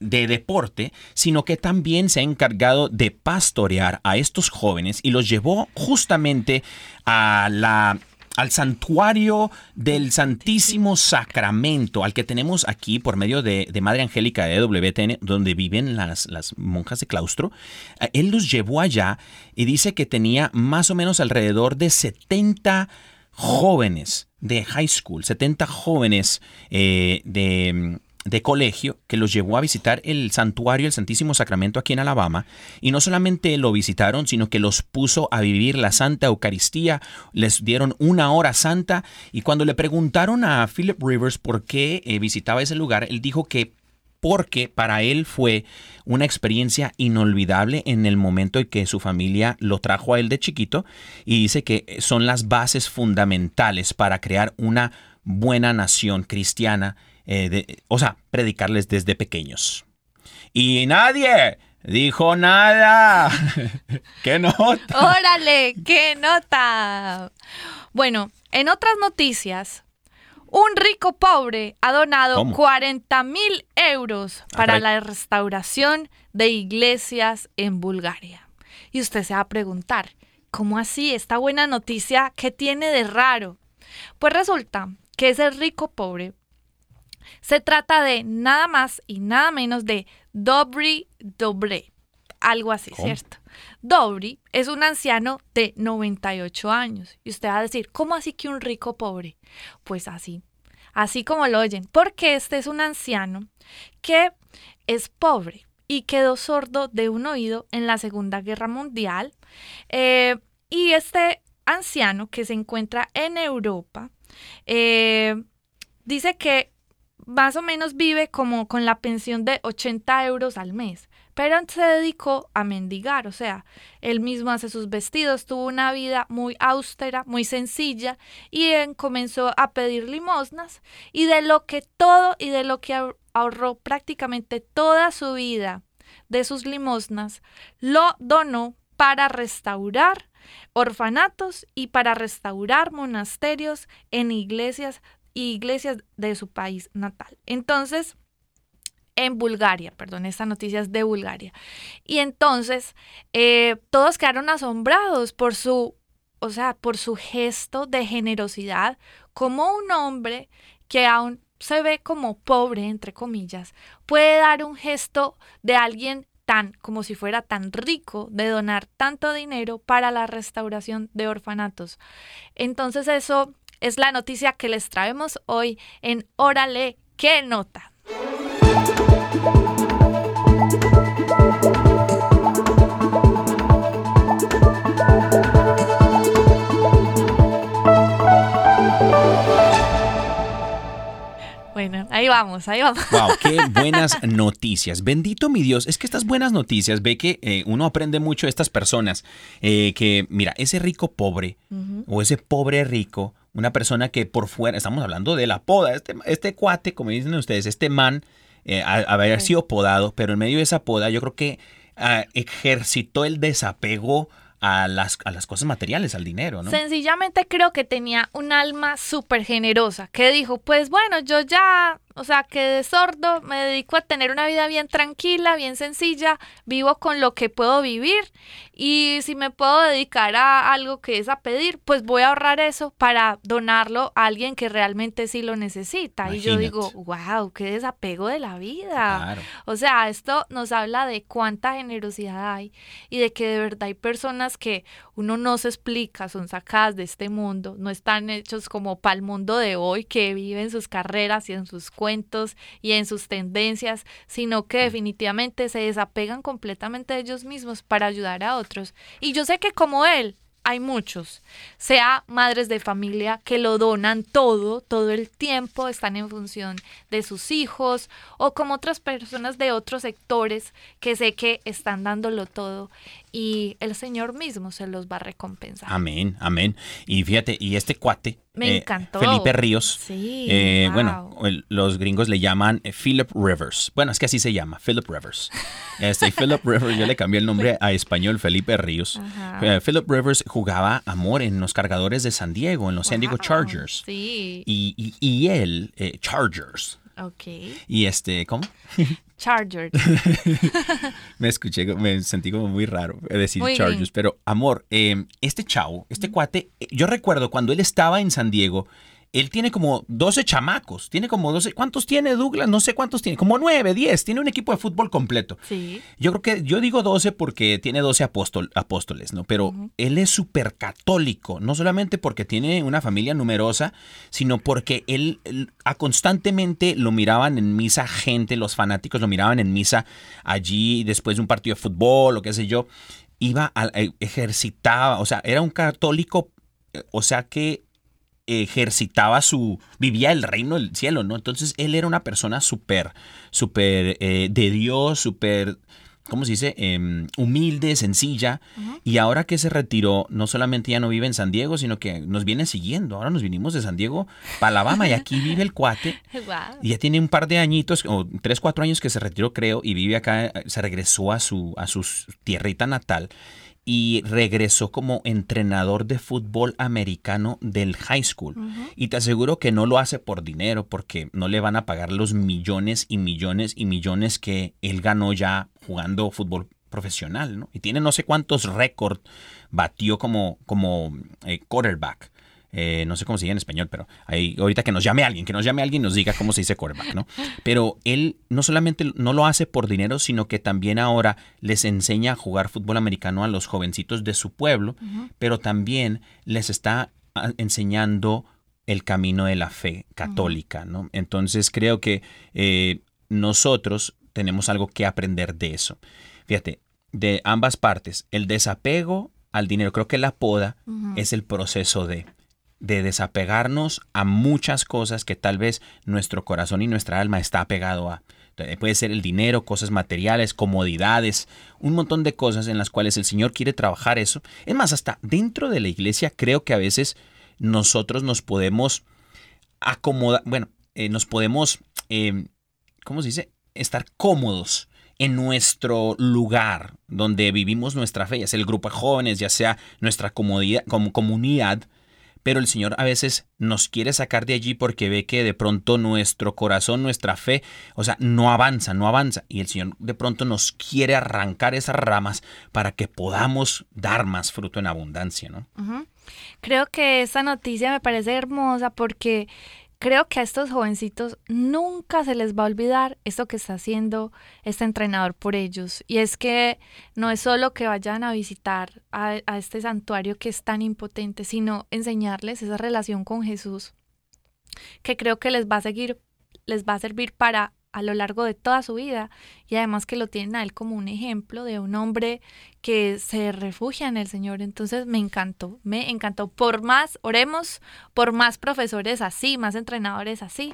de deporte, sino que también se ha encargado de pastorear a estos jóvenes y los llevó justamente a la al santuario del Santísimo Sacramento, al que tenemos aquí por medio de, de Madre Angélica de WTN, donde viven las, las monjas de claustro. Eh, Él los llevó allá y dice que tenía más o menos alrededor de 70 jóvenes de high school, 70 jóvenes eh, de, de colegio que los llevó a visitar el santuario del Santísimo Sacramento aquí en Alabama. Y no solamente lo visitaron, sino que los puso a vivir la Santa Eucaristía, les dieron una hora santa. Y cuando le preguntaron a Philip Rivers por qué eh, visitaba ese lugar, él dijo que porque para él fue una experiencia inolvidable en el momento en que su familia lo trajo a él de chiquito. Y dice que son las bases fundamentales para crear una buena nación cristiana, eh, de- o sea, predicarles desde pequeños. Y nadie dijo nada. ¿Qué nota? ¡Órale! ¡Qué nota! Bueno, en otras noticias, un rico pobre ha donado ¿Cómo? 40 mil euros Ah, para la restauración de iglesias en Bulgaria. Y usted se va a preguntar, ¿cómo así? Esta buena noticia, ¿qué tiene de raro? Pues resulta que ese rico pobre se trata de nada más y nada menos de Dobry Dobre. Algo así, ¿Cómo? ¿cierto? Dobry es un anciano de 98 años. Y usted va a decir, ¿cómo así que un rico pobre? Pues así, así como lo oyen. Porque este es un anciano que es pobre y quedó sordo de un oído en la Segunda Guerra Mundial. Eh, y este anciano que se encuentra en Europa eh, dice que más o menos vive como con la pensión de 80 euros al mes, pero se dedicó a mendigar, o sea, él mismo hace sus vestidos, tuvo una vida muy austera, muy sencilla, y él comenzó a pedir limosnas, y de lo que todo y de lo que ahor- ahorró prácticamente toda su vida de sus limosnas, lo donó para restaurar orfanatos y para restaurar monasterios en iglesias y iglesias de su país natal. Entonces, en Bulgaria, perdón, esta noticia es de Bulgaria. Y entonces, eh, todos quedaron asombrados por su, o sea, por su gesto de generosidad, como un hombre que aún se ve como pobre, entre comillas, puede dar un gesto de alguien tan, como si fuera tan rico, de donar tanto dinero para la restauración de orfanatos. Entonces eso es la noticia que les traemos hoy en Órale, ¿qué nota? Bueno, ahí vamos, ahí vamos. Wow, qué buenas noticias. Bendito mi Dios. Es que estas buenas noticias, ve que eh, uno aprende mucho de estas personas. eh, que, mira, ese rico pobre o ese pobre rico, una persona que por fuera, estamos hablando de la poda, este, este cuate, como dicen ustedes, este man, eh, a- haber Sí. sido podado, pero en medio de esa poda, yo creo que ah, ejercitó el desapego a las, a las cosas materiales, al dinero, ¿no? Sencillamente creo que tenía un alma súper generosa, que dijo, pues bueno, yo ya, o sea, quedé sordo, me dedico a tener una vida bien tranquila, bien sencilla, vivo con lo que puedo vivir y si me puedo dedicar a algo que es a pedir, pues voy a ahorrar eso para donarlo a alguien que realmente sí lo necesita. Y yo digo, wow, qué desapego de la vida. Claro. O sea, esto nos habla de cuánta generosidad hay y de que de verdad hay personas que uno no se explica, son sacadas de este mundo, no están hechos como para el mundo de hoy, que viven sus carreras y en sus cuentos y en sus tendencias, sino que definitivamente se desapegan completamente de ellos mismos para ayudar a otros. Y yo sé que como él, hay muchos, sea madres de familia que lo donan todo, todo el tiempo, están en función de sus hijos, o como otras personas de otros sectores que sé que están dándolo todo y el Señor mismo se los va a recompensar. Amén, amén. Y fíjate, y este cuate, Me eh, encantó. Felipe Ríos, Sí, eh, wow. bueno, el- los gringos le llaman Philip Rivers. Bueno, es que así se llama, Philip Rivers. Este, Philip Rivers, yo le cambié el nombre a español, Felipe Ríos. Eh, Philip Rivers jugaba amor en los cargadores de San Diego, en los San Diego Chargers. Sí. Y, y- y él, eh, Chargers. Ok. Y este, ¿cómo? Chargers. Me escuché, me sentí como muy raro decir Muy Chargers, bien. pero amor, eh, este chavo, este cuate, eh, yo recuerdo cuando él estaba en San Diego, él tiene como 12 chamacos, tiene como 12, ¿cuántos tiene Douglas? No sé cuántos tiene, como 9, 10, tiene un equipo de fútbol completo. Sí. Yo creo que, yo digo 12 porque tiene 12 apóstol- apóstoles, ¿no? Pero él es súper católico, no solamente porque tiene una familia numerosa, sino porque él, él- a constantemente lo miraban en misa gente, los fanáticos lo miraban en misa allí después de un partido de fútbol o qué sé yo. Iba, a, eh, ejercitaba, o sea, era un católico, eh, o sea que ejercitaba su, vivía el reino del cielo, ¿no? Entonces él era una persona súper, súper eh, de Dios, súper, ¿cómo se dice? Em, humilde, sencilla. Y ahora que se retiró, no solamente ya no vive en San Diego, sino que nos viene siguiendo. Ahora nos vinimos de San Diego para Alabama y aquí vive el cuate. Y ya tiene un par de añitos, o tres, cuatro años que se retiró, creo, y vive acá, eh, se regresó a su, a su tierrita natal y regresó como entrenador de fútbol americano del high school. Y te aseguro que no lo hace por dinero, porque no le van a pagar los millones y millones y millones que él ganó ya jugando fútbol profesional, ¿no? Y tiene no sé cuántos récords, batió como, como eh, quarterback. Eh, no sé cómo se dice en español, pero ahí, ahorita que nos llame alguien, que nos llame alguien y nos diga cómo se dice quarterback, ¿no? Pero él no solamente no lo hace por dinero, sino que también ahora les enseña a jugar fútbol americano a los jovencitos de su pueblo, pero también les está ah, enseñando el camino de la fe católica, ¿no? Entonces creo que eh, nosotros tenemos algo que aprender de eso. Fíjate, de ambas partes, el desapego al dinero, creo que la poda es el proceso de, de desapegarnos a muchas cosas que tal vez nuestro corazón y nuestra alma está apegado a. Eh, Puede ser el dinero, cosas materiales, comodidades, un montón de cosas en las cuales el Señor quiere trabajar eso. Es más, hasta dentro de la iglesia creo que a veces nosotros nos podemos acomodar, bueno, eh, nos podemos, eh, ¿cómo se dice? Estar cómodos en nuestro lugar donde vivimos nuestra fe, ya sea el grupo de jóvenes, ya sea nuestra comodidad, como comunidad, pero el Señor a veces nos quiere sacar de allí porque ve que de pronto nuestro corazón, nuestra fe, o sea, no avanza, no avanza. Y el Señor de pronto nos quiere arrancar esas ramas para que podamos dar más fruto en abundancia, ¿no? Creo que esta noticia me parece hermosa porque creo que a estos jovencitos nunca se les va a olvidar esto que está haciendo este entrenador por ellos. Y es que no es solo que vayan a visitar a, a este santuario que es tan impotente, sino enseñarles esa relación con Jesús que creo que les va a seguir, les va a servir para a lo largo de toda su vida y además que lo tienen a él como un ejemplo de un hombre que se refugia en el Señor. Entonces me encantó, me encantó. Por más, oremos, por más profesores así, más entrenadores así.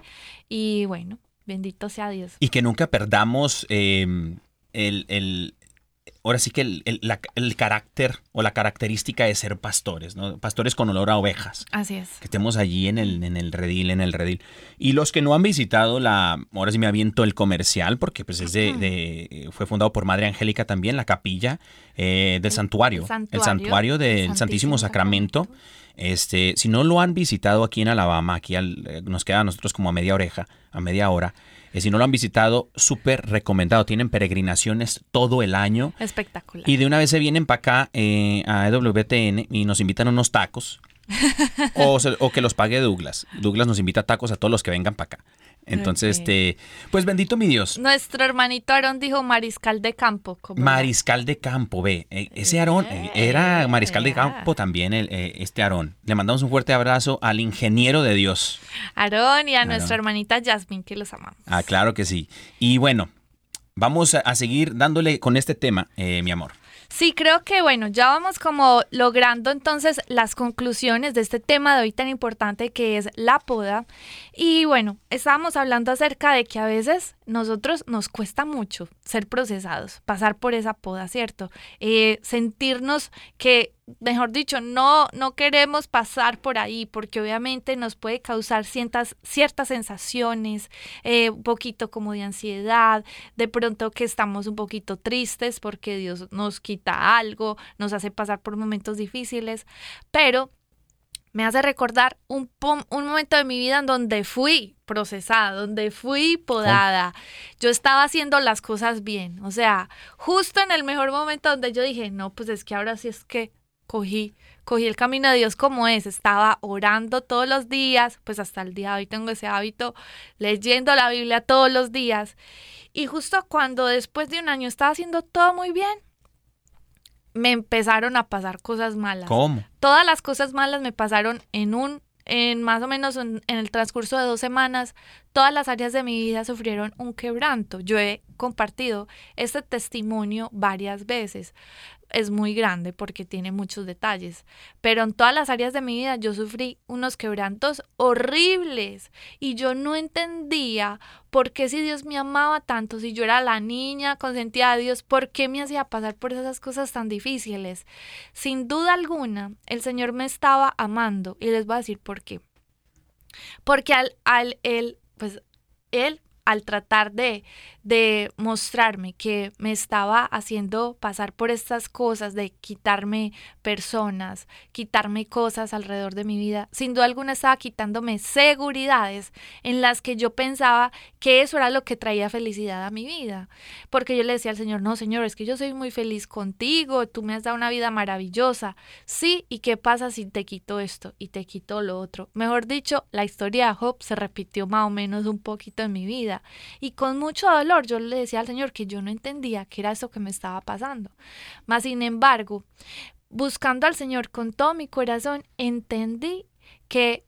Y bueno, bendito sea Dios. Y que nunca perdamos eh, el, el- ahora sí que el, el- la- el carácter o la característica de ser pastores, ¿no? Pastores con olor a ovejas. Así es. que estemos allí en el, en el redil, en el redil. Y los que no han visitado la, ahora sí me aviento el comercial, porque pues es de, de- fue fundado por Madre Angélica también, la capilla eh, del santuario, el santuario santuario del Santísimo Sacramento. Sacramento. Este, si no lo han visitado aquí en Alabama, aquí al- eh, nos queda a nosotros como a media oreja, a media hora. Eh, si no lo han visitado, súper recomendado. Tienen peregrinaciones todo el año. Espectacular. Y de una vez se vienen para acá eh, a EWTN y nos invitan a unos tacos. o, se- o que los pague Douglas. Douglas nos invita a tacos a todos los que vengan para acá. Entonces, este, pues bendito mi Dios. Nuestro hermanito Aarón dijo mariscal de campo. Mariscal de campo, ve. eh, ese Aarón eh, era mariscal de campo también, el, eh, este Aarón. Le mandamos un fuerte abrazo al ingeniero de Dios. Aarón y a Aarón. nuestra hermanita Jasmine, que los amamos. Ah, claro que sí. Y bueno, vamos a, a seguir dándole con este tema, eh, mi amor. Sí, creo que bueno, ya vamos como logrando entonces las conclusiones de este tema de hoy tan importante que es la poda. Y bueno, estábamos hablando acerca de que a veces nosotros nos cuesta mucho ser procesados, pasar por esa poda, ¿cierto? Eh, sentirnos que, mejor dicho, no, no queremos pasar por ahí porque obviamente nos puede causar ciertas, ciertas sensaciones, eh, un poquito como de ansiedad, de pronto que estamos un poquito tristes porque Dios nos quita algo, nos hace pasar por momentos difíciles, pero me hace recordar un, un momento de mi vida en donde fui procesada, donde fui podada. Yo estaba haciendo las cosas bien. O sea, justo en el mejor momento donde yo dije, no, pues es que ahora sí es que cogí, cogí el camino de Dios como es. Estaba orando todos los días, pues hasta el día de hoy tengo ese hábito, leyendo la Biblia todos los días. Y justo cuando después de un año estaba haciendo todo muy bien, me empezaron a pasar cosas malas. ¿Cómo? Todas las cosas malas me pasaron en un, en más o menos en, en el transcurso de dos semanas. Todas las áreas de mi vida sufrieron un quebranto. Yo he compartido este testimonio varias veces. Es muy grande porque tiene muchos detalles, pero en todas las áreas de mi vida yo sufrí unos quebrantos horribles y yo no entendía por qué si Dios me amaba tanto, si yo era la niña consentida de Dios, por qué me hacía pasar por esas cosas tan difíciles. Sin duda alguna, el Señor me estaba amando y les voy a decir por qué. Porque al, al él, pues él al tratar de, de mostrarme que me estaba haciendo pasar por estas cosas, de quitarme personas, quitarme cosas alrededor de mi vida, sin duda alguna estaba quitándome seguridades en las que yo pensaba que eso era lo que traía felicidad a mi vida. Porque yo le decía al Señor, no, Señor, es que yo soy muy feliz contigo, tú me has dado una vida maravillosa. Sí, ¿y qué pasa si te quito esto y te quito lo otro? Mejor dicho, la historia de Job se repitió más o menos un poquito en mi vida. Y con mucho dolor yo le decía al Señor que yo no entendía qué era eso que me estaba pasando. Mas, sin embargo, buscando al Señor con todo mi corazón, entendí que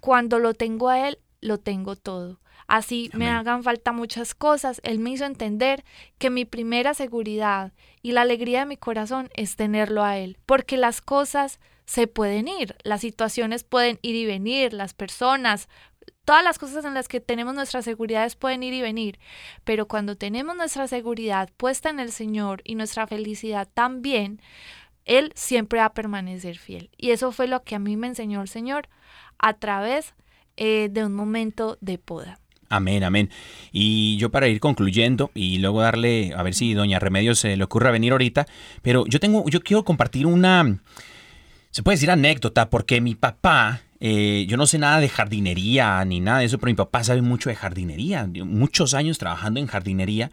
cuando lo tengo a Él, lo tengo todo. Así me hagan falta muchas cosas, Él me hizo entender que mi primera seguridad y la alegría de mi corazón es tenerlo a Él, porque las cosas se pueden ir, las situaciones pueden ir y venir, las personas, todas las cosas en las que tenemos nuestras seguridades pueden ir y venir, pero cuando tenemos nuestra seguridad puesta en el Señor y nuestra felicidad también, Él siempre va a permanecer fiel. Y eso fue lo que a mí me enseñó el Señor a través eh, de un momento de poda. Amén, amén. Y yo para ir concluyendo y luego darle, a ver si doña Remedios se le ocurra venir ahorita, pero yo tengo, yo quiero compartir una, se puede decir anécdota, porque mi papá, eh, yo no sé nada de jardinería ni nada de eso, pero mi papá sabe mucho de jardinería, muchos años trabajando en jardinería.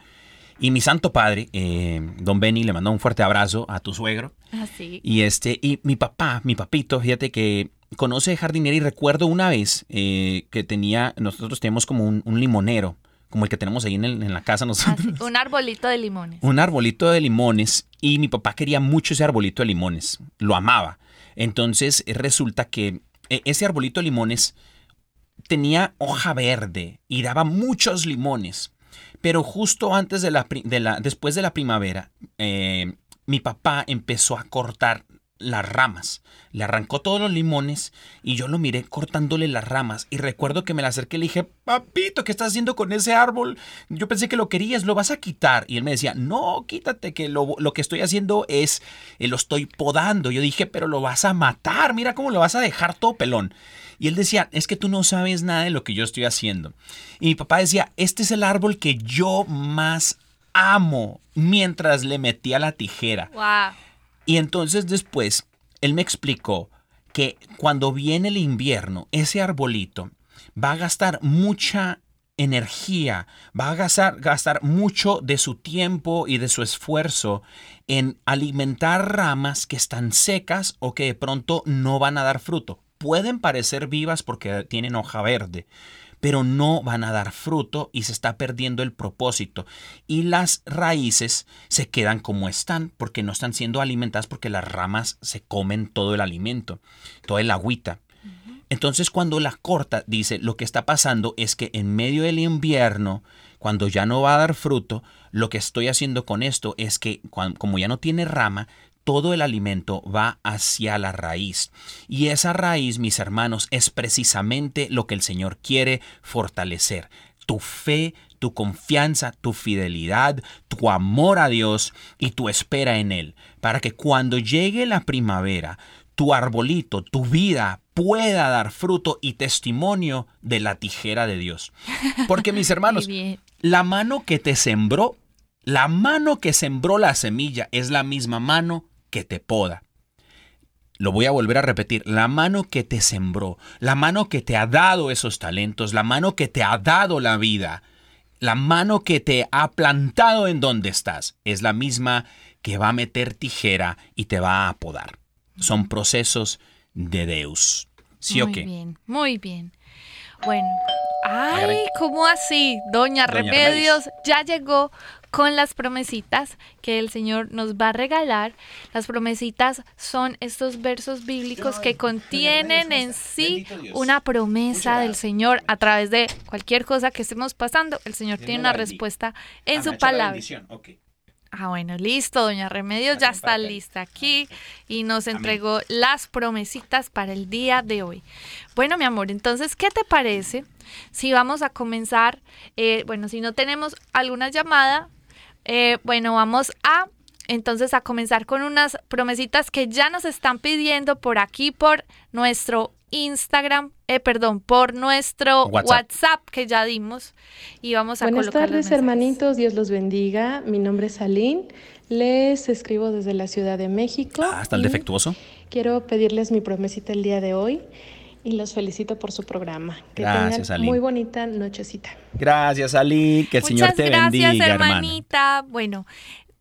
Y mi santo padre, eh, don Benny, le mandó un fuerte abrazo a tu suegro. Así. Y este, y mi papá, mi papito, fíjate que conoce jardinería y recuerdo una vez eh, que tenía, nosotros tenemos como un, un limonero, como el que tenemos ahí en, el- en la casa nosotros. Así, un arbolito de limones. Un arbolito de limones y mi papá quería mucho ese arbolito de limones, lo amaba. Entonces resulta que ese arbolito de limones tenía hoja verde y daba muchos limones. Pero justo antes de la después de la primavera, eh, mi papá empezó a cortar las ramas. Le arrancó todos los limones y yo lo miré cortándole las ramas. Y recuerdo que me le acerqué y le dije, papito, ¿qué estás haciendo con ese árbol? Yo pensé que lo querías, lo vas a quitar. Y él me decía, no, quítate, que lo, lo que estoy haciendo es, eh, lo estoy podando. Yo dije, pero lo vas a matar, mira cómo lo vas a dejar todo pelón. Y él decía, es que tú no sabes nada de lo que yo estoy haciendo. Y mi papá decía, este es el árbol que yo más amo mientras le metía la tijera. Y entonces después él me explicó que cuando viene el invierno, ese arbolito va a gastar mucha energía, va a gastar, mucho de su tiempo y de su esfuerzo en alimentar ramas que están secas o que de pronto no van a dar fruto. Pueden parecer vivas porque tienen hoja verde, pero no van a dar fruto y se está perdiendo el propósito. Y las raíces se quedan como están porque no están siendo alimentadas porque las ramas se comen todo el alimento, toda el agüita. Entonces cuando la corta, dice, lo que está pasando es que en medio del invierno, cuando ya no va a dar fruto, lo que estoy haciendo con esto es que como ya no tiene rama, todo el alimento va hacia la raíz. Y esa raíz, mis hermanos, es precisamente lo que el Señor quiere fortalecer. Tu fe, tu confianza, tu fidelidad, tu amor a Dios y tu espera en Él. Para que cuando llegue la primavera, tu arbolito, tu vida pueda dar fruto y testimonio de la tijera de Dios. Porque mis hermanos, la mano que te sembró, la mano que sembró la semilla es la misma mano que te poda. Lo voy a volver a repetir. La mano que te sembró, la mano que te ha dado esos talentos, la mano que te ha dado la vida, la mano que te ha plantado en donde estás, es la misma que va a meter tijera y te va a apodar. Son procesos de Deus. ¿Sí o muy qué? bien, muy bien. Bueno, ay. ¿cómo así? Doña, Doña Remedios Remedios. ya llegó con las promesitas que el Señor nos va a regalar. Las promesitas son estos versos bíblicos que contienen en sí una promesa del. Señor a través de cualquier cosa que estemos pasando. El Señor tiene una respuesta Ah, en me su palabra. Ah, bueno, listo, doña Remedios ya está lista aquí y nos entregó las promesitas para el día de hoy. Bueno, mi amor, entonces, ¿qué te parece si vamos a comenzar? eh, bueno, si no tenemos alguna llamada, eh, bueno, vamos a entonces a comenzar con unas promesitas que ya nos están pidiendo por aquí, por nuestro Instagram, eh, perdón, por nuestro WhatsApp. WhatsApp. que ya dimos y vamos a Buenas colocar tardes, hermanitos. Dios los bendiga. Mi nombre es Aline. Les escribo desde la Ciudad de México. Ah, está el defectuoso. Quiero pedirles mi promesita el día de hoy y los felicito por su programa. Que Gracias, tengan Aline. muy bonita nochecita. Gracias, Ali. Que el Señor te gracias, bendiga, hermana. hermanita. Bueno,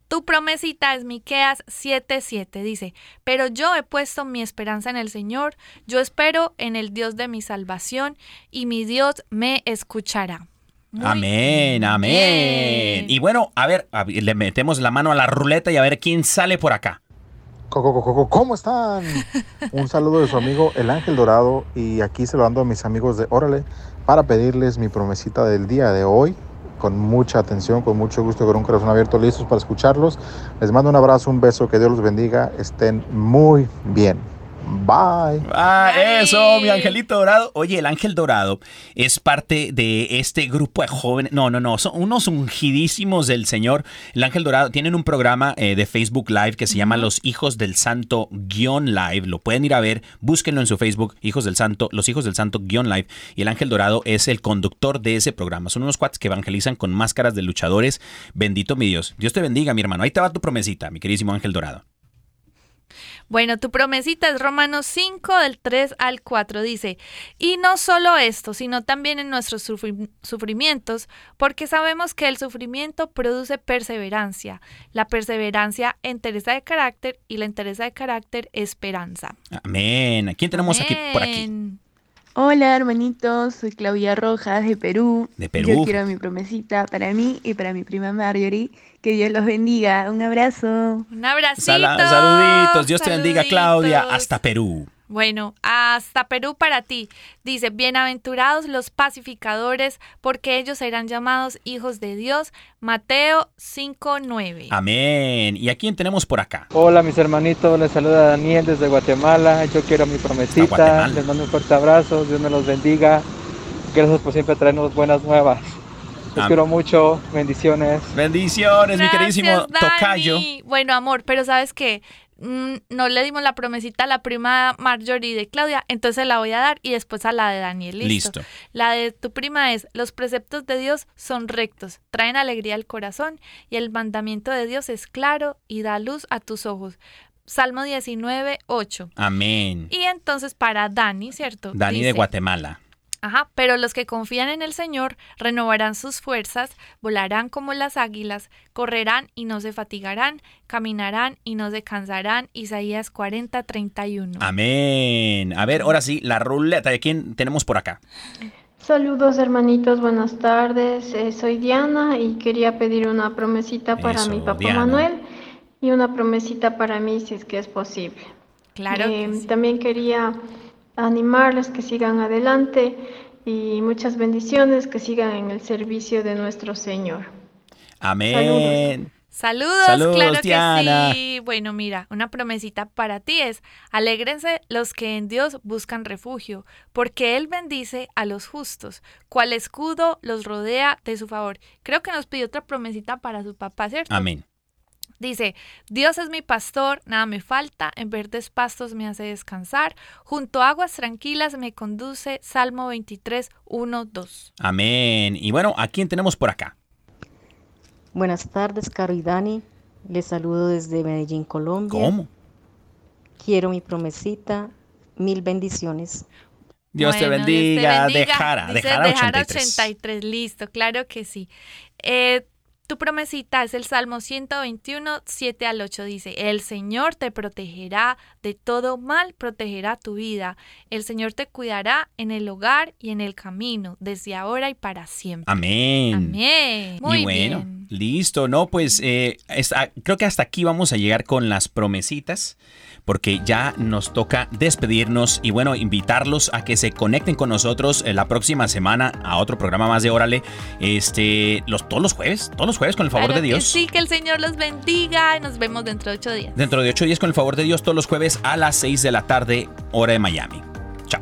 tu promesita es Miqueas 7:7 dice, "Pero yo he puesto mi esperanza en el Señor, yo espero en el Dios de mi salvación y mi Dios me escuchará." Muy Amén, amén. bien. Y bueno, a ver, a- le metemos la mano a la ruleta y a ver quién sale por acá. ¿Cómo están? Un saludo de su amigo El Ángel Dorado y aquí se lo ando a mis amigos de Órale para pedirles mi promesita del día de hoy con mucha atención, con mucho gusto, con un corazón abierto, listos para escucharlos. Les mando un abrazo, un beso, que Dios los bendiga, estén muy bien. Bye. Ah, eso, mi angelito dorado. Oye, el ángel dorado es parte de este grupo de jóvenes. No, no, no, son unos ungidísimos del Señor. El ángel dorado tienen un programa eh, de Facebook Live que se llama Los Hijos del Santo guion live. Lo pueden ir a ver, búsquenlo en su Facebook, Hijos del Santo, Los Hijos del Santo guion live. Y el ángel dorado es el conductor de ese programa. Son unos cuates que evangelizan con máscaras de luchadores. Bendito mi Dios. Dios te bendiga, mi hermano. Ahí te va tu promesita, mi queridísimo ángel dorado. Bueno, tu promesita es Romanos 5 del 3 al 4 dice, "Y no solo esto, sino también en nuestros sufri- sufrimientos, porque sabemos que el sufrimiento produce perseverancia, la perseverancia entereza de carácter y la entereza de carácter esperanza." Amén. ¿A quién tenemos aquí por aquí? Hola hermanitos, soy Claudia Rojas de Perú. De Perú. Yo quiero mi promesita para mí y para mi prima Marjorie. Que Dios los bendiga. Un abrazo. Un abracito. Sala- saluditos, Dios te bendiga, Claudia. Hasta Perú. Bueno, hasta Perú para ti. Dice, bienaventurados los pacificadores, porque ellos serán llamados hijos de Dios. Mateo 5.9. Amén. ¿Y a quién tenemos por acá? Hola mis hermanitos, les saluda Daniel desde Guatemala. Yo quiero mi promesita. Guatemala. Les mando un fuerte abrazo. Dios me los bendiga. Gracias por siempre traernos buenas nuevas. Los quiero mucho. Bendiciones. Bendiciones, mi queridísimo Gracias, Dani. tocayo. Bueno, amor, pero ¿sabes qué? Mm, no le dimos la promesita a la prima Marjorie de Claudia, entonces la voy a dar y después a la de Daniel. Listo. Listo. La de tu prima es, los preceptos de Dios son rectos, traen alegría al corazón y el mandamiento de Dios es claro y da luz a tus ojos. Salmo 19, 8. Amén. Y entonces para Dani, ¿cierto? Dani de Guatemala. Ajá, pero los que confían en el Señor renovarán sus fuerzas, volarán como las águilas, correrán y no se fatigarán, caminarán y no se cansarán. Isaías 40, 31. Amén. A ver, ahora sí, la ruleta. ¿De quién tenemos por acá? Saludos hermanitos, buenas tardes. Eh, soy Diana y quería pedir una promesita para Eso, mi papá Diana. Manuel y una promesita para mí si es que es posible. Claro. que Eh, sí. También quería animarles que sigan adelante y muchas bendiciones, que sigan en el servicio de nuestro Señor. Amén. Saludos, Saludos, claro que sí. Bueno, mira, una promesita para ti es, alégrense los que en Dios buscan refugio, porque Él bendice a los justos, cual escudo los rodea de su favor. Creo que nos pidió otra promesita para su papá, ¿cierto? Amén. Dice, Dios es mi pastor, nada me falta, en verdes pastos me hace descansar, junto a aguas tranquilas me conduce, Salmo 23, 1, 2. Amén. Y bueno, ¿a quién tenemos por acá? Buenas tardes, Caro y Dani. Les saludo desde Medellín, Colombia. ¿Cómo? quiero mi promesita. Mil bendiciones. Dios, te bendiga, Dios te Dejara, Dice Dejara Dejara 83. 83, listo, claro que sí. Eh, tu promesita es el Salmo 121, 7 al 8. Dice, el Señor te protegerá de todo mal, protegerá tu vida. El Señor te cuidará en el hogar y en el camino, desde ahora y para siempre. Amén. Amén. Muy y bueno, bien. listo, ¿no? Pues eh, esta- creo que hasta aquí vamos a llegar con las promesitas, porque ya nos toca despedirnos y bueno, invitarlos a que se conecten con nosotros eh, la próxima semana a otro programa más de Órale, este, los, todos los jueves, todos los jueves con el favor Claro de que Dios. Sí, que el Señor los bendiga y nos vemos dentro de ocho días. Dentro de ocho días con el favor de Dios, todos los jueves a las 6 de la tarde, hora de Miami. Chao.